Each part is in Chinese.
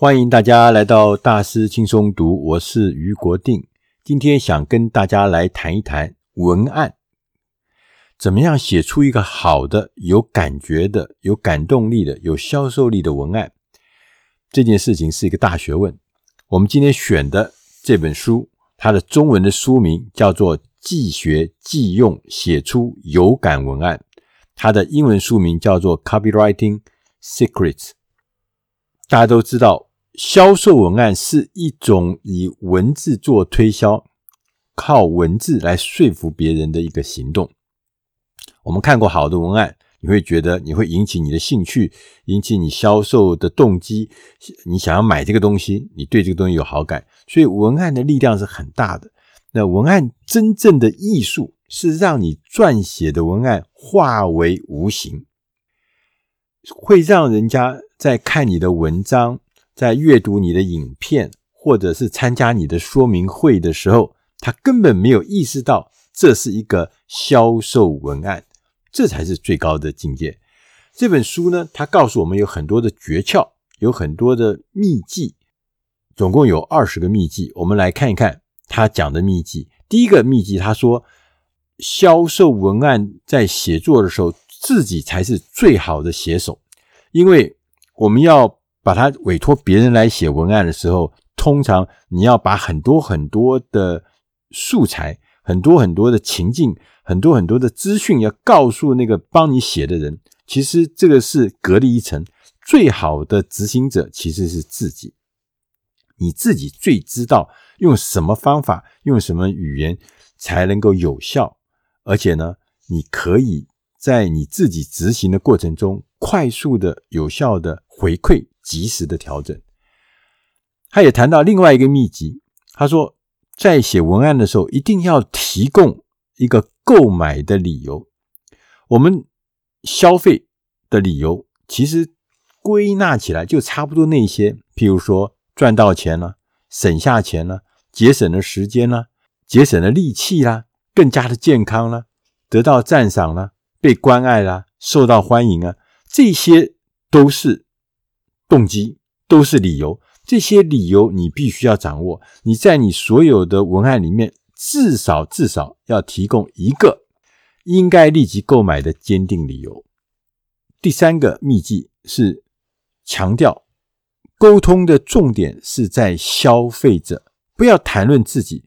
欢迎大家来到大师轻松读，我是于国定。今天想跟大家来谈一谈文案，怎么样写出一个好的、有感觉的、有感动力的、有销售力的文案？这件事情是一个大学问。我们今天选的这本书，它的中文的书名叫做《即学即用写出有感文案》，它的英文书名叫做《Copywriting Secrets》。大家都知道。销售文案是一种以文字做推销，靠文字来说服别人的一个行动。我们看过好的文案，你会觉得你会引起你的兴趣，引起你销售的动机，你想要买这个东西，你对这个东西有好感，所以文案的力量是很大的。那文案真正的艺术是让你撰写的文案化为无形，会让人家在看你的文章。在阅读你的影片，或者是参加你的说明会的时候，他根本没有意识到这是一个销售文案，这才是最高的境界。这本书呢，它告诉我们有很多的诀窍，有很多的秘技，总共有二十个秘技。我们来看一看他讲的秘技。第一个秘技，他说，销售文案在写作的时候，自己才是最好的写手，因为我们要。把它委托别人来写文案的时候，通常你要把很多很多的素材、很多很多的情境、很多很多的资讯要告诉那个帮你写的人。其实这个是隔离一层，最好的执行者其实是自己，你自己最知道用什么方法、用什么语言才能够有效，而且呢，你可以在你自己执行的过程中快速的、有效的回馈。及时的调整。他也谈到另外一个秘籍，他说，在写文案的时候，一定要提供一个购买的理由。我们消费的理由，其实归纳起来就差不多那些，譬如说赚到钱了，省下钱了，节省了时间了，节省了力气啦，更加的健康了，得到赞赏了，被关爱了，受到欢迎啊，这些都是。动机都是理由，这些理由你必须要掌握。你在你所有的文案里面，至少至少要提供一个应该立即购买的坚定理由。第三个秘技是强调沟通的重点是在消费者，不要谈论自己。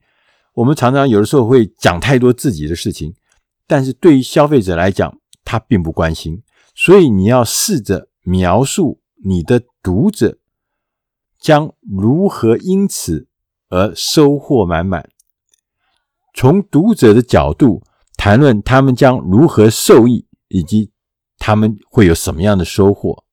我们常常有的时候会讲太多自己的事情，但是对于消费者来讲，他并不关心。所以你要试着描述你的。读者将如何因此而收获满满？从读者的角度谈论他们将如何受益，以及他们会有什么样的收获。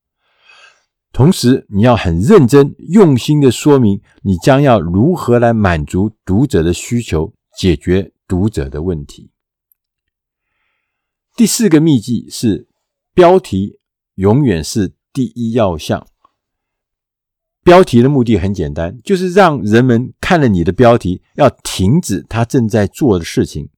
同时，你要很认真、用心的说明你将要如何来满足读者的需求，解决读者的问题。第四个秘技是标题永远是第一要项。标题的目的很简单，就是让人们看了你的标题，要停止他正在做的事情，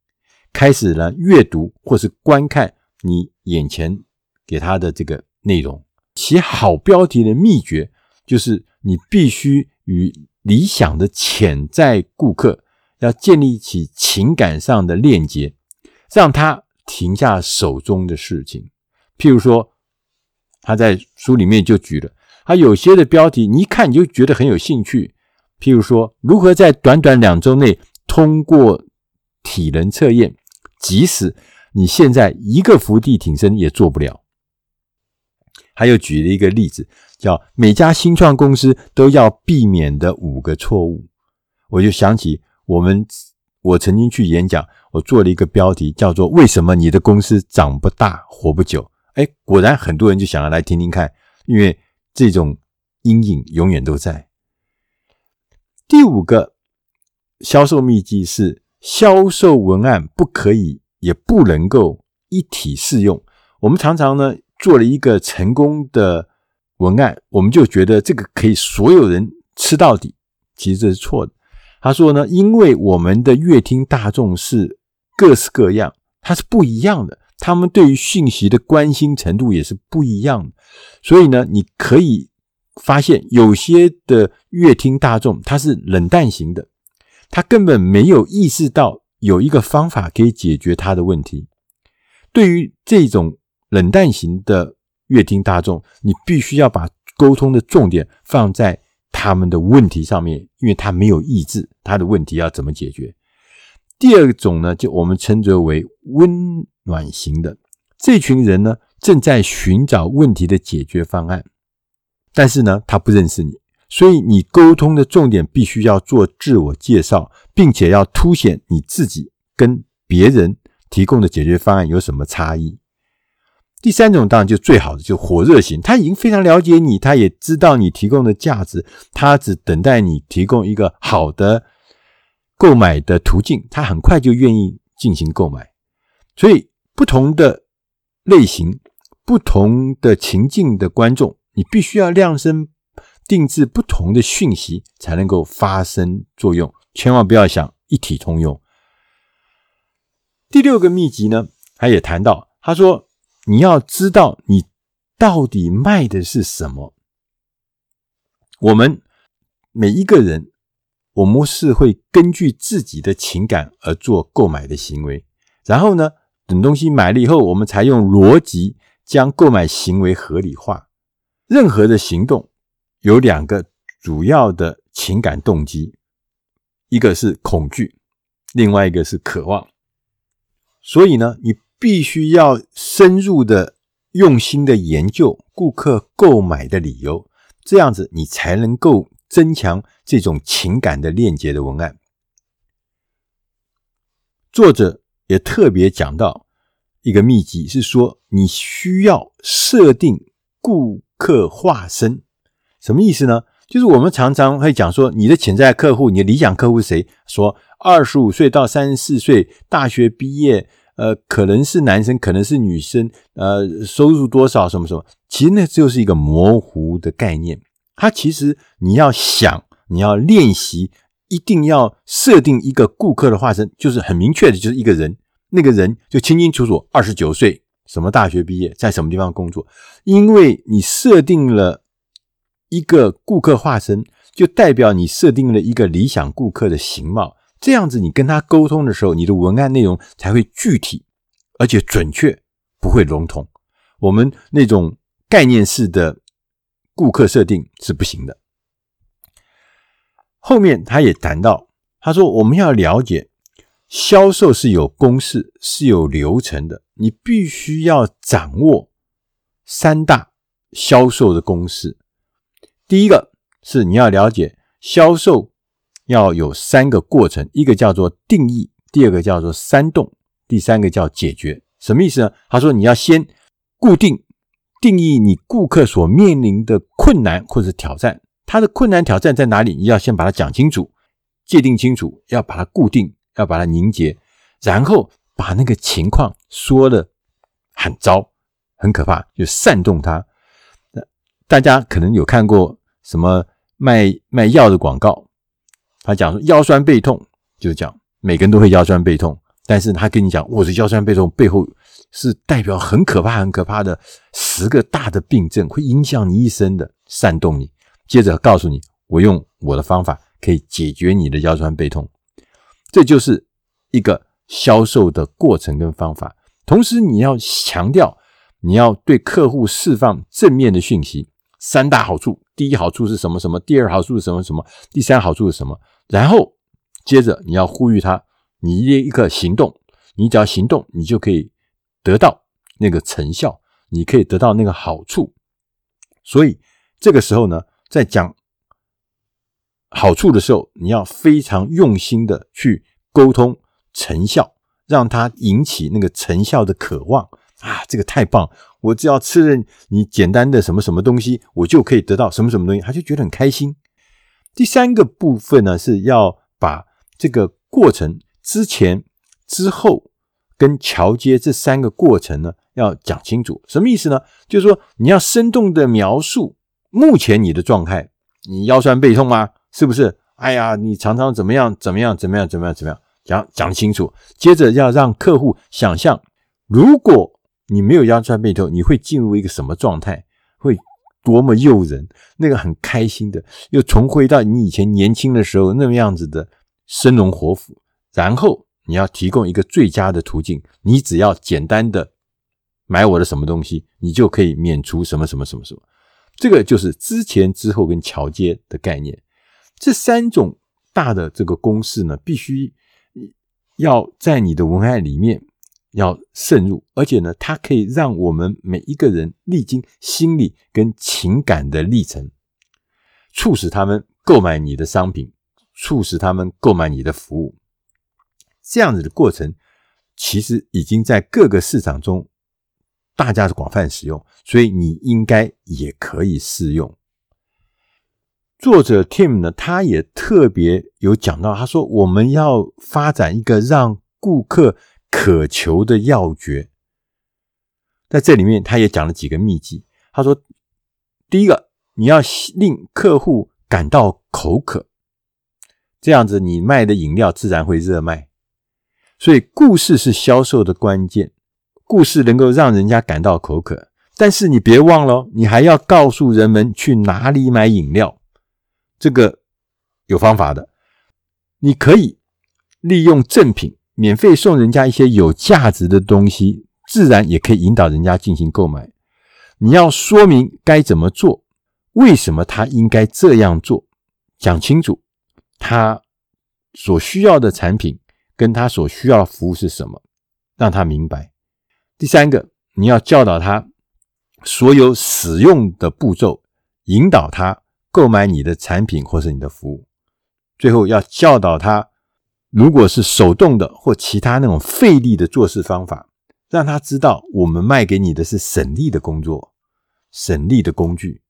开始了阅读或是观看你眼前给他的这个内容。写好标题的秘诀，就是你必须与理想的潜在顾客要建立起情感上的链接，让他停下手中的事情。譬如说，他在书里面就举了。他有些的标题，你一看你就觉得很有兴趣。譬如说，如何在短短两周内通过体能测验，即使你现在一个伏地挺身也做不了。他又举了一个例子，叫每家新创公司都要避免的五个错误。我就想起我们，我曾经去演讲，我做了一个标题，叫做“为什么你的公司长不大，活不久”。哎，果然很多人就想要来听听看，因为。这种阴影永远都在。第五个销售秘籍是：销售文案不可以也不能够一体适用。我们常常呢做了一个成功的文案，我们就觉得这个可以所有人吃到底，其实这是错的。他说呢，因为我们的乐听大众是各式各样，它是不一样的。他们对于讯息的关心程度也是不一样的，所以呢，你可以发现有些的乐听大众他是冷淡型的，他根本没有意识到有一个方法可以解决他的问题。对于这种冷淡型的阅听大众，你必须要把沟通的重点放在他们的问题上面，因为他没有意志，他的问题要怎么解决？第二种呢，就我们称之为温暖型的这群人呢，正在寻找问题的解决方案，但是呢，他不认识你，所以你沟通的重点必须要做自我介绍，并且要凸显你自己跟别人提供的解决方案有什么差异。第三种当然就最好的，就火热型，他已经非常了解你，他也知道你提供的价值，他只等待你提供一个好的购买的途径，他很快就愿意进行购买。所以不同的类型、不同的情境的观众，你必须要量身定制不同的讯息，才能够发生作用。千万不要想一体通用。第六个秘籍呢，他也谈到，他说。你要知道你到底卖的是什么。我们每一个人，我们是会根据自己的情感而做购买的行为，然后呢，等东西买了以后，我们才用逻辑将购买行为合理化。任何的行动有两个主要的情感动机，一个是恐惧，另外一个是渴望。所以呢，你。必须要深入的、用心的研究顾客购买的理由，这样子你才能够增强这种情感的链接的文案。作者也特别讲到一个秘籍，是说你需要设定顾客化身，什么意思呢？就是我们常常会讲说，你的潜在客户、你的理想客户是谁？说二十五岁到三十四岁，大学毕业。呃，可能是男生，可能是女生，呃，收入多少，什么什么，其实那就是一个模糊的概念。它其实你要想，你要练习，一定要设定一个顾客的化身，就是很明确的，就是一个人，那个人就清清楚楚，二十九岁，什么大学毕业，在什么地方工作。因为你设定了一个顾客化身，就代表你设定了一个理想顾客的形貌。这样子，你跟他沟通的时候，你的文案内容才会具体，而且准确，不会笼统。我们那种概念式的顾客设定是不行的。后面他也谈到，他说我们要了解销售是有公式、是有流程的，你必须要掌握三大销售的公式。第一个是你要了解销售。要有三个过程，一个叫做定义，第二个叫做煽动，第三个叫解决。什么意思呢？他说你要先固定定义你顾客所面临的困难或者挑战，他的困难挑战在哪里？你要先把它讲清楚，界定清楚，要把它固定，要把它凝结，然后把那个情况说得很糟、很可怕，就煽动他。大家可能有看过什么卖卖药的广告。他讲说腰酸背痛，就是讲每个人都会腰酸背痛，但是他跟你讲，我的腰酸背痛背后是代表很可怕、很可怕的十个大的病症，会影响你一生的，煽动你。接着告诉你，我用我的方法可以解决你的腰酸背痛。这就是一个销售的过程跟方法。同时，你要强调，你要对客户释放正面的讯息。三大好处，第一好处是什么什么？第二好处是什么什么？第三好处是什么？然后接着你要呼吁他，你一个行动，你只要行动，你就可以得到那个成效，你可以得到那个好处。所以这个时候呢，在讲好处的时候，你要非常用心的去沟通成效，让他引起那个成效的渴望啊！这个太棒，我只要吃了你简单的什么什么东西，我就可以得到什么什么东西，他就觉得很开心。第三个部分呢，是要把这个过程之前、之后跟桥接这三个过程呢，要讲清楚。什么意思呢？就是说你要生动的描述目前你的状态，你腰酸背痛吗？是不是？哎呀，你常常怎么样？怎么样？怎么样？怎么样？怎么样？讲讲清楚。接着要让客户想象，如果你没有腰酸背痛，你会进入一个什么状态？会多么诱人，那个很开心的，又重回到你以前年轻的时候那么样子的生龙活虎。然后你要提供一个最佳的途径，你只要简单的买我的什么东西，你就可以免除什么什么什么什么。这个就是之前、之后跟桥接的概念。这三种大的这个公式呢，必须要在你的文案里面。要渗入，而且呢，它可以让我们每一个人历经心理跟情感的历程，促使他们购买你的商品，促使他们购买你的服务。这样子的过程，其实已经在各个市场中大家是广泛使用，所以你应该也可以适用。作者 Tim 呢，他也特别有讲到，他说我们要发展一个让顾客。渴求的要诀，在这里面他也讲了几个秘籍。他说，第一个，你要令客户感到口渴，这样子你卖的饮料自然会热卖。所以，故事是销售的关键，故事能够让人家感到口渴。但是你别忘了，你还要告诉人们去哪里买饮料，这个有方法的。你可以利用赠品。免费送人家一些有价值的东西，自然也可以引导人家进行购买。你要说明该怎么做，为什么他应该这样做，讲清楚他所需要的产品跟他所需要的服务是什么，让他明白。第三个，你要教导他所有使用的步骤，引导他购买你的产品或是你的服务。最后要教导他。如果是手动的或其他那种费力的做事方法，让他知道我们卖给你的是省力的工作、省力的工具，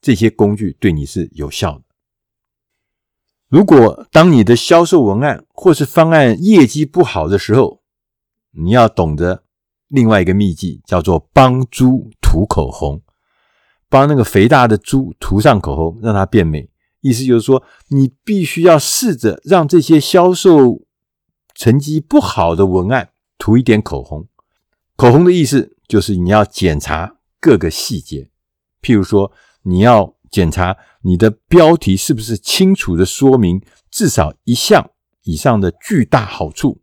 这些工具对你是有效的。如果当你的销售文案或是方案业绩不好的时候，你要懂得另外一个秘技，叫做帮猪涂口红，帮那个肥大的猪涂上口红，让它变美。意思就是说，你必须要试着让这些销售成绩不好的文案涂一点口红。口红的意思就是你要检查各个细节，譬如说，你要检查你的标题是不是清楚的说明至少一项以上的巨大好处，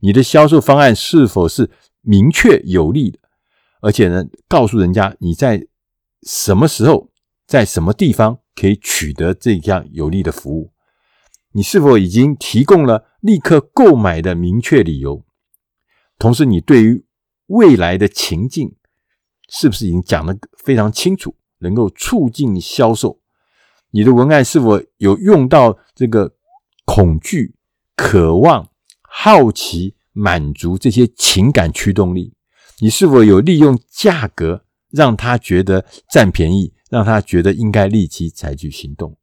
你的销售方案是否是明确有力的，而且呢，告诉人家你在什么时候，在什么地方。可以取得这样有利的服务，你是否已经提供了立刻购买的明确理由？同时，你对于未来的情境是不是已经讲得非常清楚，能够促进销售？你的文案是否有用到这个恐惧、渴望、好奇、满足这些情感驱动力？你是否有利用价格让他觉得占便宜？让他觉得应该立即采取行动。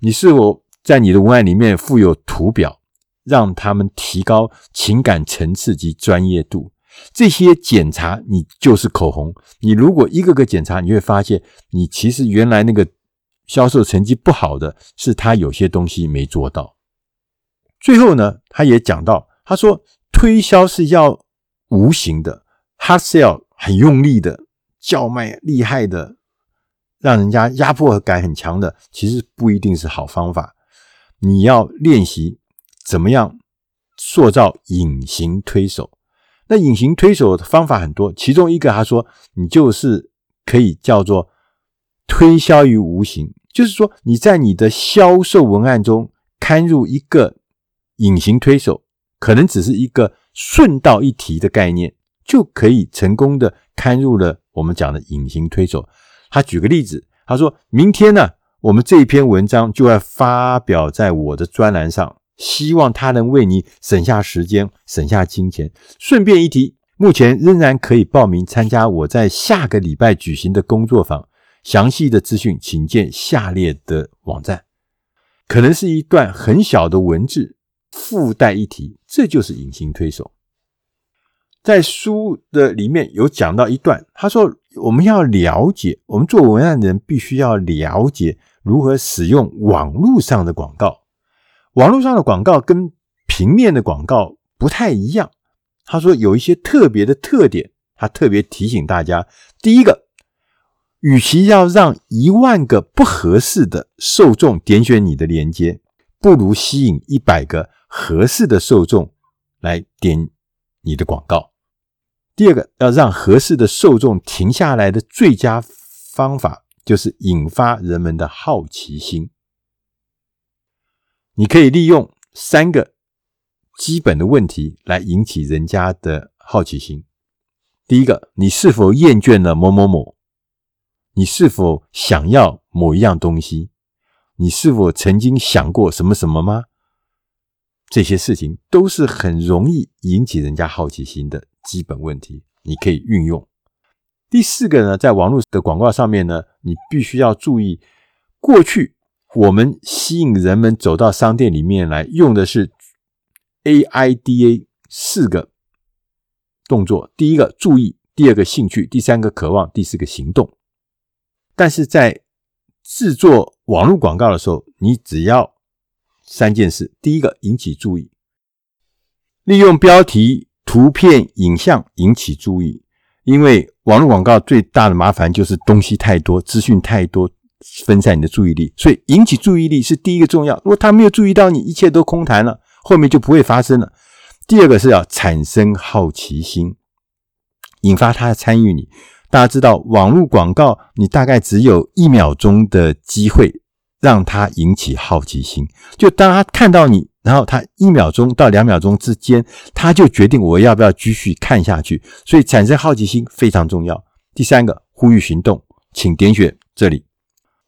你是否在你的文案里面附有图表，让他们提高情感层次及专业度？这些检查你就是口红。你如果一个个检查，你会发现，你其实原来那个销售成绩不好的是他有些东西没做到。最后呢，他也讲到，他说推销是要无形的，hard sell 很用力的叫卖，厉害的。让人家压迫感很强的，其实不一定是好方法。你要练习怎么样塑造隐形推手。那隐形推手的方法很多，其中一个他说，你就是可以叫做推销于无形，就是说你在你的销售文案中刊入一个隐形推手，可能只是一个顺道一提的概念，就可以成功的刊入了我们讲的隐形推手。他举个例子，他说明天呢，我们这一篇文章就要发表在我的专栏上，希望他能为你省下时间、省下金钱。顺便一提，目前仍然可以报名参加我在下个礼拜举行的工作坊，详细的资讯请见下列的网站。可能是一段很小的文字，附带一提，这就是隐形推手。在书的里面有讲到一段，他说我们要了解，我们做文案的人必须要了解如何使用网络上的广告。网络上的广告跟平面的广告不太一样。他说有一些特别的特点，他特别提醒大家：第一个，与其要让一万个不合适的受众点选你的链接，不如吸引一百个合适的受众来点你的广告。第二个，要让合适的受众停下来的最佳方法，就是引发人们的好奇心。你可以利用三个基本的问题来引起人家的好奇心。第一个，你是否厌倦了某某某？你是否想要某一样东西？你是否曾经想过什么什么吗？这些事情都是很容易引起人家好奇心的基本问题，你可以运用。第四个呢，在网络的广告上面呢，你必须要注意，过去我们吸引人们走到商店里面来，用的是 AIDA 四个动作：第一个注意，第二个兴趣，第三个渴望，第四个行动。但是在制作网络广告的时候，你只要三件事：第一个，引起注意，利用标题、图片、影像引起注意。因为网络广告最大的麻烦就是东西太多，资讯太多，分散你的注意力。所以引起注意力是第一个重要。如果他没有注意到你，一切都空谈了，后面就不会发生了。第二个是要产生好奇心，引发他参与你。大家知道，网络广告你大概只有一秒钟的机会让他引起好奇心。就当他看到你，然后他一秒钟到两秒钟之间，他就决定我要不要继续看下去。所以产生好奇心非常重要。第三个，呼吁行动，请点选这里。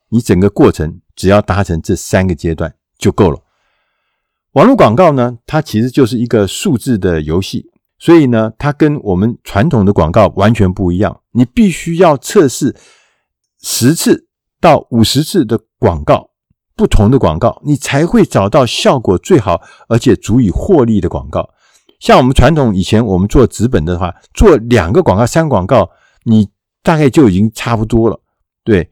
你整个过程只要达成这三个阶段就够了。网络广告呢，它其实就是一个数字的游戏。所以呢，它跟我们传统的广告完全不一样。你必须要测试十次到五十次的广告，不同的广告，你才会找到效果最好而且足以获利的广告。像我们传统以前我们做纸本的话，做两个广告、三广告，你大概就已经差不多了。对，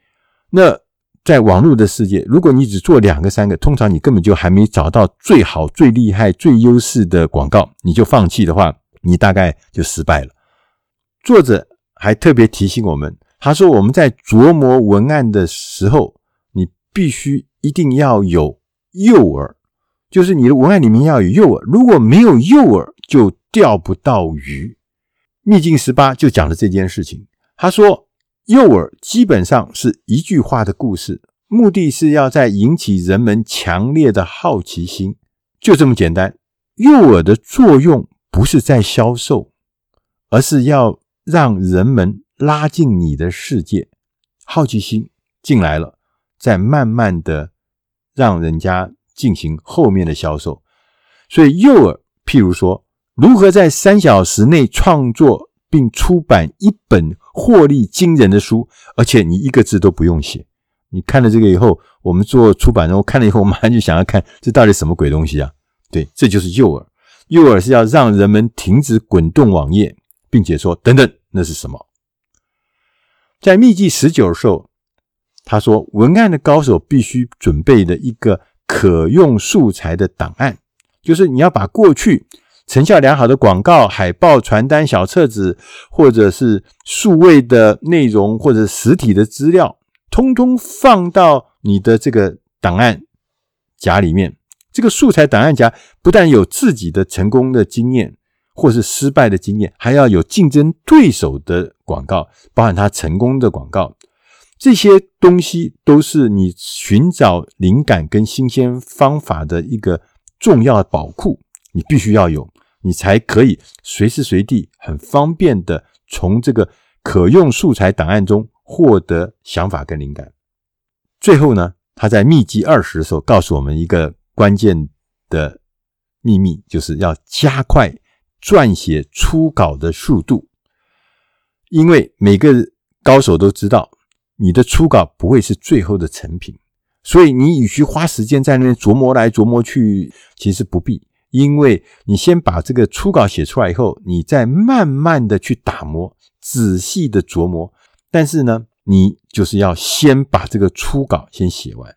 那在网络的世界，如果你只做两个、三个，通常你根本就还没找到最好、最厉害、最优势的广告，你就放弃的话。你大概就失败了。作者还特别提醒我们，他说我们在琢磨文案的时候，你必须一定要有诱饵，就是你的文案里面要有诱饵。如果没有诱饵，就钓不到鱼。秘境十八就讲了这件事情。他说，诱饵基本上是一句话的故事，目的是要在引起人们强烈的好奇心，就这么简单。诱饵的作用。不是在销售，而是要让人们拉进你的世界，好奇心进来了，再慢慢的让人家进行后面的销售。所以诱饵，譬如说，如何在三小时内创作并出版一本获利惊人的书，而且你一个字都不用写。你看了这个以后，我们做出版人，我看了以后，我马上就想要看这到底什么鬼东西啊？对，这就是诱饵。诱饵是要让人们停止滚动网页，并且说：“等等，那是什么？”在秘技十九的时候，他说：“文案的高手必须准备的一个可用素材的档案，就是你要把过去成效良好的广告、海报、传单、小册子，或者是数位的内容或者实体的资料，通通放到你的这个档案夹里面。”这个素材档案夹不但有自己的成功的经验，或是失败的经验，还要有竞争对手的广告，包含他成功的广告。这些东西都是你寻找灵感跟新鲜方法的一个重要的宝库，你必须要有，你才可以随时随地很方便的从这个可用素材档案中获得想法跟灵感。最后呢，他在秘籍二十的时候告诉我们一个。关键的秘密就是要加快撰写初稿的速度，因为每个高手都知道，你的初稿不会是最后的成品，所以你与其花时间在那边琢磨来琢磨去，其实不必，因为你先把这个初稿写出来以后，你再慢慢的去打磨，仔细的琢磨，但是呢，你就是要先把这个初稿先写完，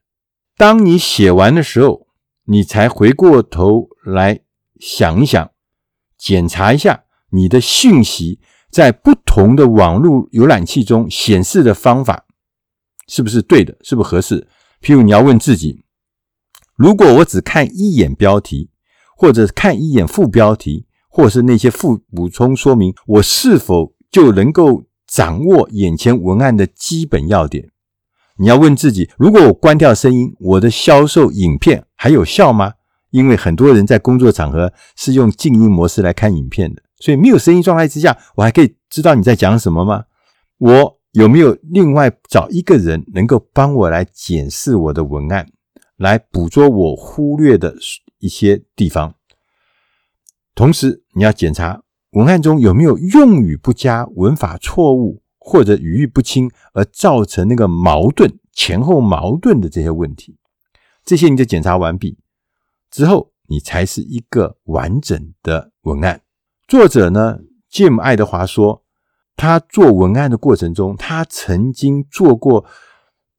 当你写完的时候。你才回过头来想一想，检查一下你的讯息在不同的网络浏览器中显示的方法是不是对的，是不是合适？譬如你要问自己，如果我只看一眼标题，或者看一眼副标题，或是那些副补充说明，我是否就能够掌握眼前文案的基本要点？你要问自己，如果我关掉声音，我的销售影片还有效吗？因为很多人在工作场合是用静音模式来看影片的，所以没有声音状态之下，我还可以知道你在讲什么吗？我有没有另外找一个人能够帮我来检视我的文案，来捕捉我忽略的一些地方？同时，你要检查文案中有没有用语不佳、文法错误。或者语义不清而造成那个矛盾，前后矛盾的这些问题，这些你就检查完毕之后，你才是一个完整的文案。作者呢，Jim 爱德华说，他做文案的过程中，他曾经做过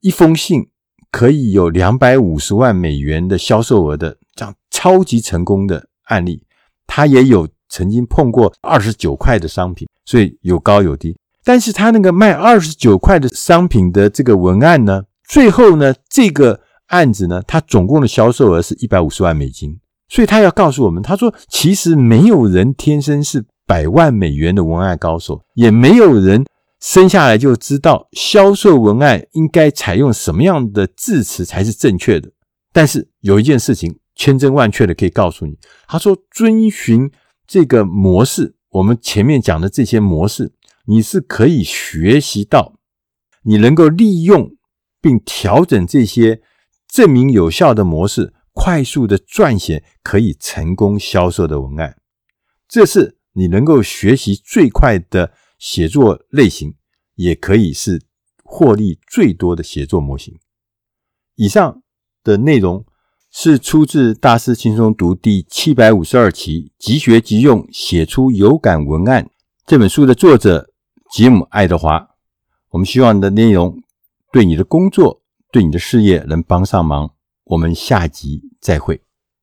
一封信可以有两百五十万美元的销售额的这样超级成功的案例，他也有曾经碰过二十九块的商品，所以有高有低。但是他那个卖二十九块的商品的这个文案呢，最后呢，这个案子呢，他总共的销售额是一百五十万美金。所以他要告诉我们，他说，其实没有人天生是百万美元的文案高手，也没有人生下来就知道销售文案应该采用什么样的字词才是正确的。但是有一件事情千真万确的可以告诉你，他说，遵循这个模式，我们前面讲的这些模式。你是可以学习到，你能够利用并调整这些证明有效的模式，快速的撰写可以成功销售的文案。这是你能够学习最快的写作类型，也可以是获利最多的写作模型。以上的内容是出自《大师轻松读》第七百五十二期，即学即用，写出有感文案这本书的作者。吉姆·爱德华，我们希望你的内容对你的工作、对你的事业能帮上忙。我们下集再会。